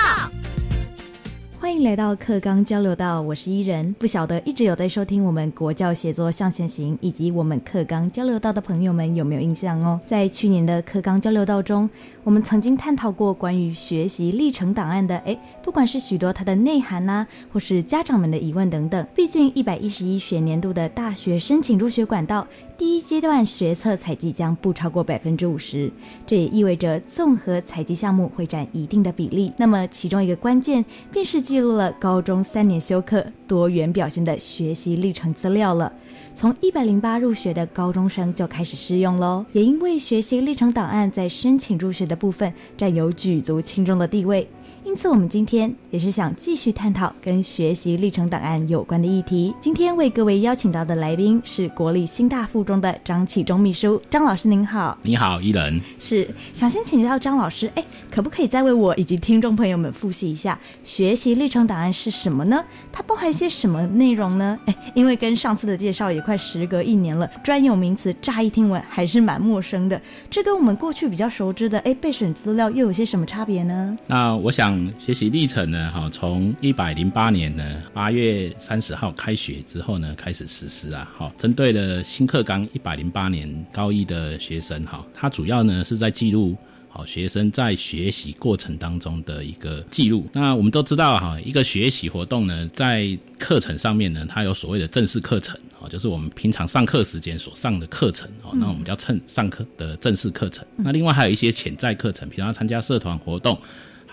欢迎来到课纲交流道，我是伊人。不晓得一直有在收听我们国教写作向前行以及我们课纲交流道的朋友们有没有印象哦？在去年的课纲交流道中，我们曾经探讨过关于学习历程档案的，诶，不管是许多它的内涵呐，或是家长们的疑问等等。毕竟一百一十一学年度的大学申请入学管道第一阶段学测采集将不超过百分之五十，这也意味着综合采集项目会占一定的比例。那么其中一个关键便是记录了高中三年修课多元表现的学习历程资料了。从一百零八入学的高中生就开始适用喽，也因为学习历程档案在申请入学的部分占有举足轻重的地位。因此，我们今天也是想继续探讨跟学习历程档案有关的议题。今天为各位邀请到的来宾是国立新大附中的张启忠秘书，张老师您好。你好，伊人。是想先请教张老师，哎，可不可以再为我以及听众朋友们复习一下学习历程档案是什么呢？它包含一些什么内容呢？哎，因为跟上次的介绍也快时隔一年了，专有名词乍一听闻还是蛮陌生的。这跟我们过去比较熟知的哎备审资料又有些什么差别呢？那我想。学习历程呢？哈，从一百零八年呢八月三十号开学之后呢，开始实施啊。好，针对了新课纲一百零八年高一的学生，哈，它主要呢是在记录好学生在学习过程当中的一个记录。那我们都知道哈，一个学习活动呢，在课程上面呢，它有所谓的正式课程，哦，就是我们平常上课时间所上的课程，哦，那我们叫称上课的正式课程。那另外还有一些潜在课程，比方参加社团活动。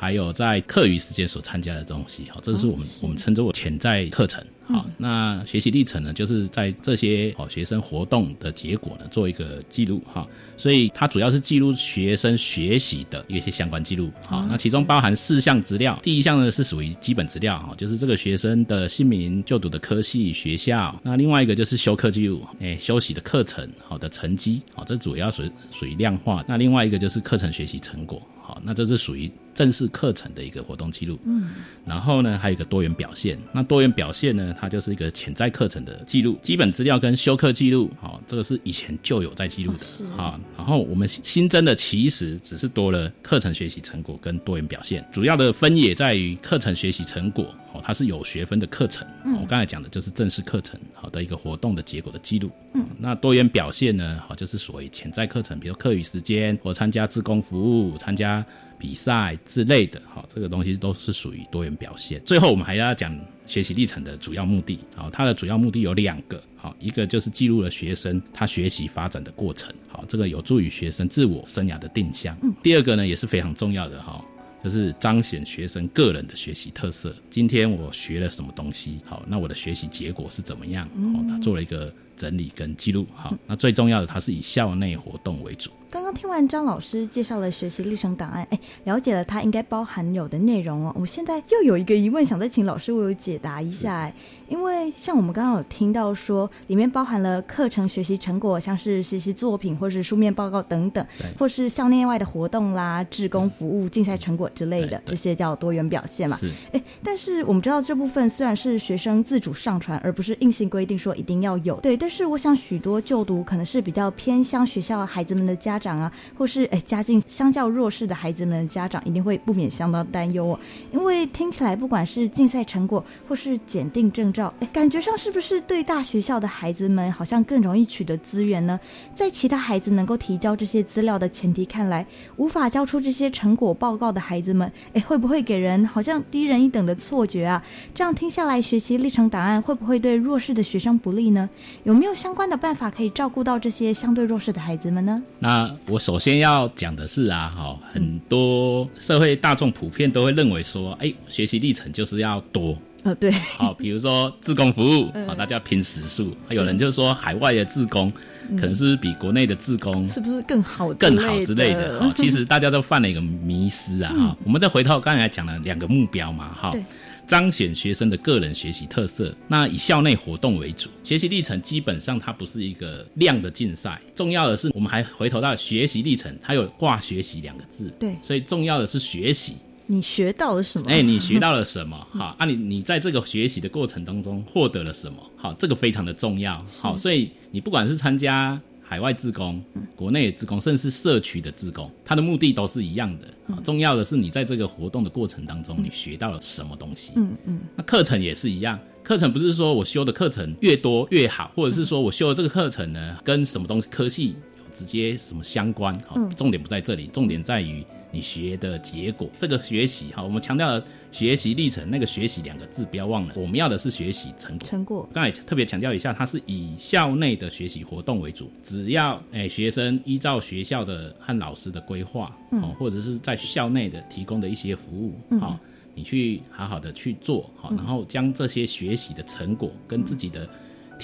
还有在课余时间所参加的东西，好，这是我们我们称之为潜在课程。好，那学习历程呢，就是在这些好学生活动的结果呢，做一个记录哈。所以它主要是记录学生学习的一些相关记录。好，那其中包含四项资料。第一项呢是属于基本资料哈，就是这个学生的姓名、就读的科系、学校。那另外一个就是修课记录，哎，休息的课程好的成绩，好，这主要属属于量化。那另外一个就是课程学习成果。好，那这是属于正式课程的一个活动记录。嗯，然后呢，还有一个多元表现。那多元表现呢，它就是一个潜在课程的记录。基本资料跟修课记录，好，这个是以前就有在记录的。是哦，然后我们新增的其实只是多了课程学习成果跟多元表现。主要的分野在于课程学习成果，哦，它是有学分的课程。嗯，我刚才讲的就是正式课程好的一个活动的结果的记录。嗯，那多元表现呢，好，就是所谓潜在课程，比如课余时间或参加自工服务、参加。比赛之类的，好，这个东西都是属于多元表现。最后，我们还要讲学习历程的主要目的，好，它的主要目的有两个，好，一个就是记录了学生他学习发展的过程，好，这个有助于学生自我生涯的定向。嗯第二个呢，也是非常重要的，哈，就是彰显学生个人的学习特色。今天我学了什么东西，好，那我的学习结果是怎么样？哦，他做了一个整理跟记录，好，那最重要的，它是以校内活动为主。刚刚听完张老师介绍了学习历程档案，哎，了解了它应该包含有的内容哦。我现在又有一个疑问，想再请老师为我解答一下。哎，因为像我们刚刚有听到说，里面包含了课程学习成果，像是学习作品或是书面报告等等，或是校内外的活动啦、志工服务、竞赛成果之类的，这些叫多元表现嘛。哎，但是我们知道这部分虽然是学生自主上传，而不是硬性规定说一定要有。对，但是我想许多就读可能是比较偏向学校孩子们的家。长啊，或是哎，家境相较弱势的孩子们，家长一定会不免相当担忧哦。因为听起来，不管是竞赛成果或是检定证照，哎，感觉上是不是对大学校的孩子们好像更容易取得资源呢？在其他孩子能够提交这些资料的前提看来，无法交出这些成果报告的孩子们，哎，会不会给人好像低人一等的错觉啊？这样听下来，学习历程档案会不会对弱势的学生不利呢？有没有相关的办法可以照顾到这些相对弱势的孩子们呢？那我首先要讲的是啊，哈，很多社会大众普遍都会认为说，哎，学习历程就是要多，呃，对，好，比如说自工服务，好，大家拼时数，有人就说海外的自工可能是比国内的自工是不是更好更好之类的，哈，其实大家都犯了一个迷失啊，哈，我们再回到刚才讲的两个目标嘛，哈。彰显学生的个人学习特色，那以校内活动为主。学习历程基本上它不是一个量的竞赛，重要的是我们还回头到学习历程，它有挂学习两个字。对，所以重要的是学习。你学到了什么？哎，你学到了什么？好，啊，你你在这个学习的过程当中获得了什么？好，这个非常的重要。好，所以你不管是参加。海外自工、国内的自工，甚至是社区的自工，它的目的都是一样的。重要的是你在这个活动的过程当中，你学到了什么东西。嗯嗯。那课程也是一样，课程不是说我修的课程越多越好，或者是说我修的这个课程呢，跟什么东西科系有直接什么相关，好，嗯重点不在这里，重点在于你学的结果。这个学习，好，我们强调了学习历程，那个学习两个字不要忘了，我们要的是学习成果。成果。刚才特别强调一下，它是以校内的学习活动为主，只要诶、学生依照学校的和老师的规划，嗯。哦，或者是在校内的提供的一些服务，嗯。好、你去好好的去做，好、嗯。然后将这些学习的成果跟自己的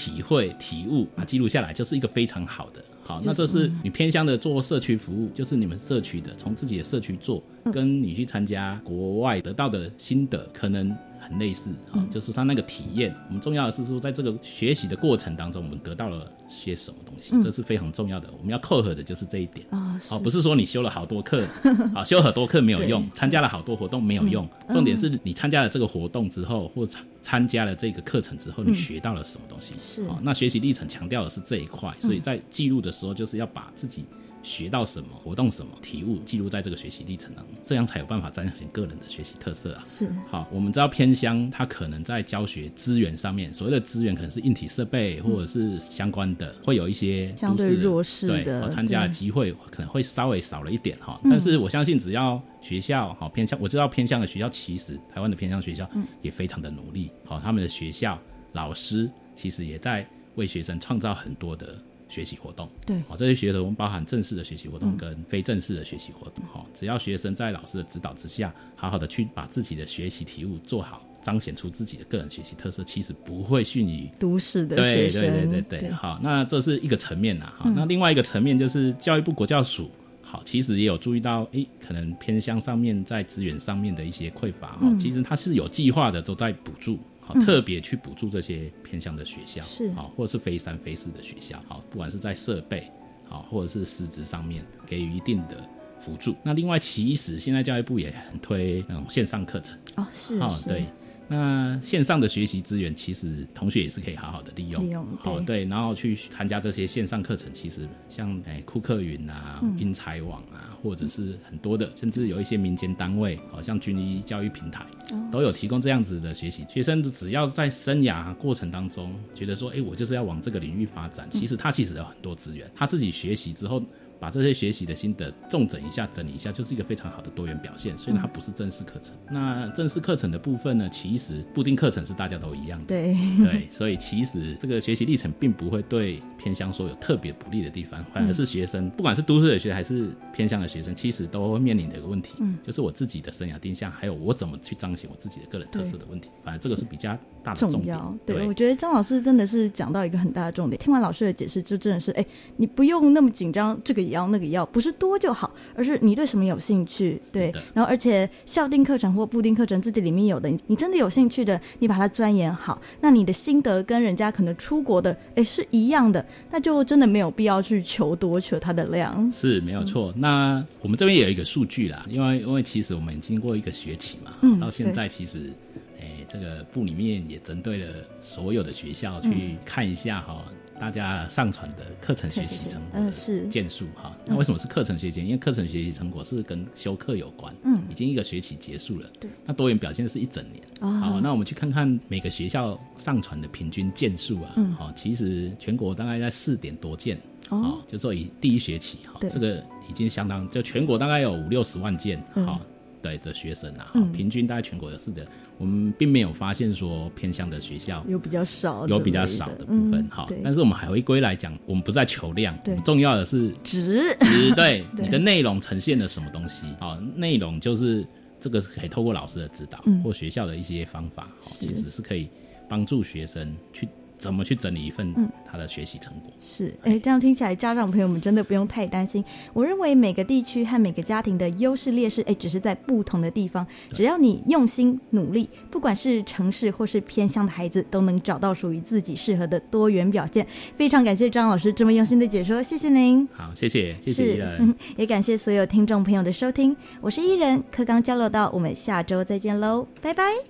体会、体悟啊记录下来，就是一个非常好的。好，那这是嗯。你偏向的做社区服务，就是你们社区的，从自己的社区做，嗯。跟你去参加国外得到的心得可能很类似啊、嗯就是他那个体验。我们重要的是说，在这个学习的过程当中，我们得到了些什么东西，嗯这是非常重要的。我们要扣合的就是这一点。啊，好，不是说你修了好多课，啊修很多课没有用，参加了好多活动没有用，嗯重点是你参加了这个活动之后，或参参加了这个课程之后，你嗯学到了什么东西？是好，那学习历程强调的是这一块，所以嗯在记录的时候，就是要把自己学到什么、活动什么、体悟记录在这个学习历程当中，这样才有办法彰显个人的学习特色啊。是好，我们知道偏乡它可能在教学资源上面，所谓的资源可能是硬体设备或者是相关的，会有一些相对弱势对参加的机会可能会稍微少了一点哈。嗯但是我相信，只要学校好偏向，我知道偏向的学校，其实台湾的偏向学校嗯也非常的努力，好，他们的学校老师其实也在为学生创造很多的学习活动。对好，这些学习活动包含正式的学习活动嗯跟非正式的学习活动。哈、只要学生在老师的指导之下，好好的去把自己的学习体悟做好，彰显出自己的个人学习特色，其实不会逊于都市的对学生，对对对对，好，那这是一个层面呐，哈、嗯那另外一个层面就是教育部国教署，好，其实也有注意到，诶，可能偏向上面在资源上面的一些匮乏，哈、嗯其实它是有计划的都在补助。好，嗯。特别去补助这些偏向的学校，是。好，或者是非三非四的学校，好，不管是在设备，好，或者是师资上面给予一定的辅助。那另外，其实现在教育部也很推那种线上课程，哦，是是。哦对，那线上的学习资源，其实同学也是可以好好的利用，利用好、对对，然后去参加这些线上课程，其实像诶库克云啊嗯、英才网啊，或者是很多的，甚至有一些民间单位，好、像军医教育平台，哦都有提供这样子的学习。学生只要在生涯过程当中觉得说，哎，我就是要往这个领域发展，嗯其实他其实有很多资源，他自己学习之后。把这些学习的心得重整一下、整理一下，就是一个非常好的多元表现。所以它不是正式课程。那正式课程的部分呢，其实固定课程是大家都一样的。对对，所以其实这个学习历程并不会对偏乡说有特别不利的地方，反而是学生，不管是都市的学生还是偏乡的学生，其实都会面临的一个问题，嗯就是我自己的生涯定向，还有我怎么去彰显我自己的个人特色的问题。反正这个是比较大的重要。。对，对我觉得张老师真的是讲到一个很大的重点。听完老师的解释，就真的是，哎，你不用那么紧张，这个也要，那个要，不是多就好，而是你对什么有兴趣，对。然后，而且校定课程或部定课程自己里面有的，你你真的有兴趣的，你把它钻研好，那你的心得跟人家可能出国的，哎，是一样的，那就真的没有必要去求多求它的量。是没有错。那我们这边也有一个数据啦，因为因为其实我们经过一个学期嘛，嗯到现在其实，诶、这个部里面也针对了所有的学校去看一下哈、大家上传的课程学习成果嗯，是件数哈。那为什么是课程学习？因为课程学习成果是跟修课有关，嗯已经一个学期结束了，对。那多元表现是一整年。哦好，那我们去看看每个学校上传的平均件数啊，嗯好，其实全国大概在四点多件。哦哦，就说以第一学期哈对，这个已经相当，就全国大概有五六十万件嗯哈、对的学生啊，嗯。平均大概全国有是的，我们并没有发现说偏向的学校有比较少有比较少的部分嗯哈、对。但是我们海回归来讲，我们不在求量，对我们重要的是值。值对 对你的内容呈现了什么东西，好、内容就是这个可以透过老师的指导、嗯。或学校的一些方法，好、其实是可以帮助学生去怎么去整理一份嗯他的学习成果。是，哎，这样听起来，家长朋友们真的不用太担心。我认为每个地区和每个家庭的优势劣势，哎，只是在不同的地方。只要你用心努力，不管是城市或是偏乡的孩子，都能找到属于自己适合的多元表现。非常感谢张老师这么用心的解说，谢谢您。好，谢谢，谢谢是依人。嗯，也感谢所有听众朋友的收听，我是伊人，课刚交流到，我们下周再见喽，拜拜。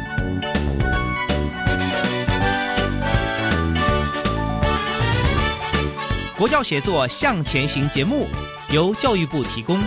国教协作向前行节目由教育部提供。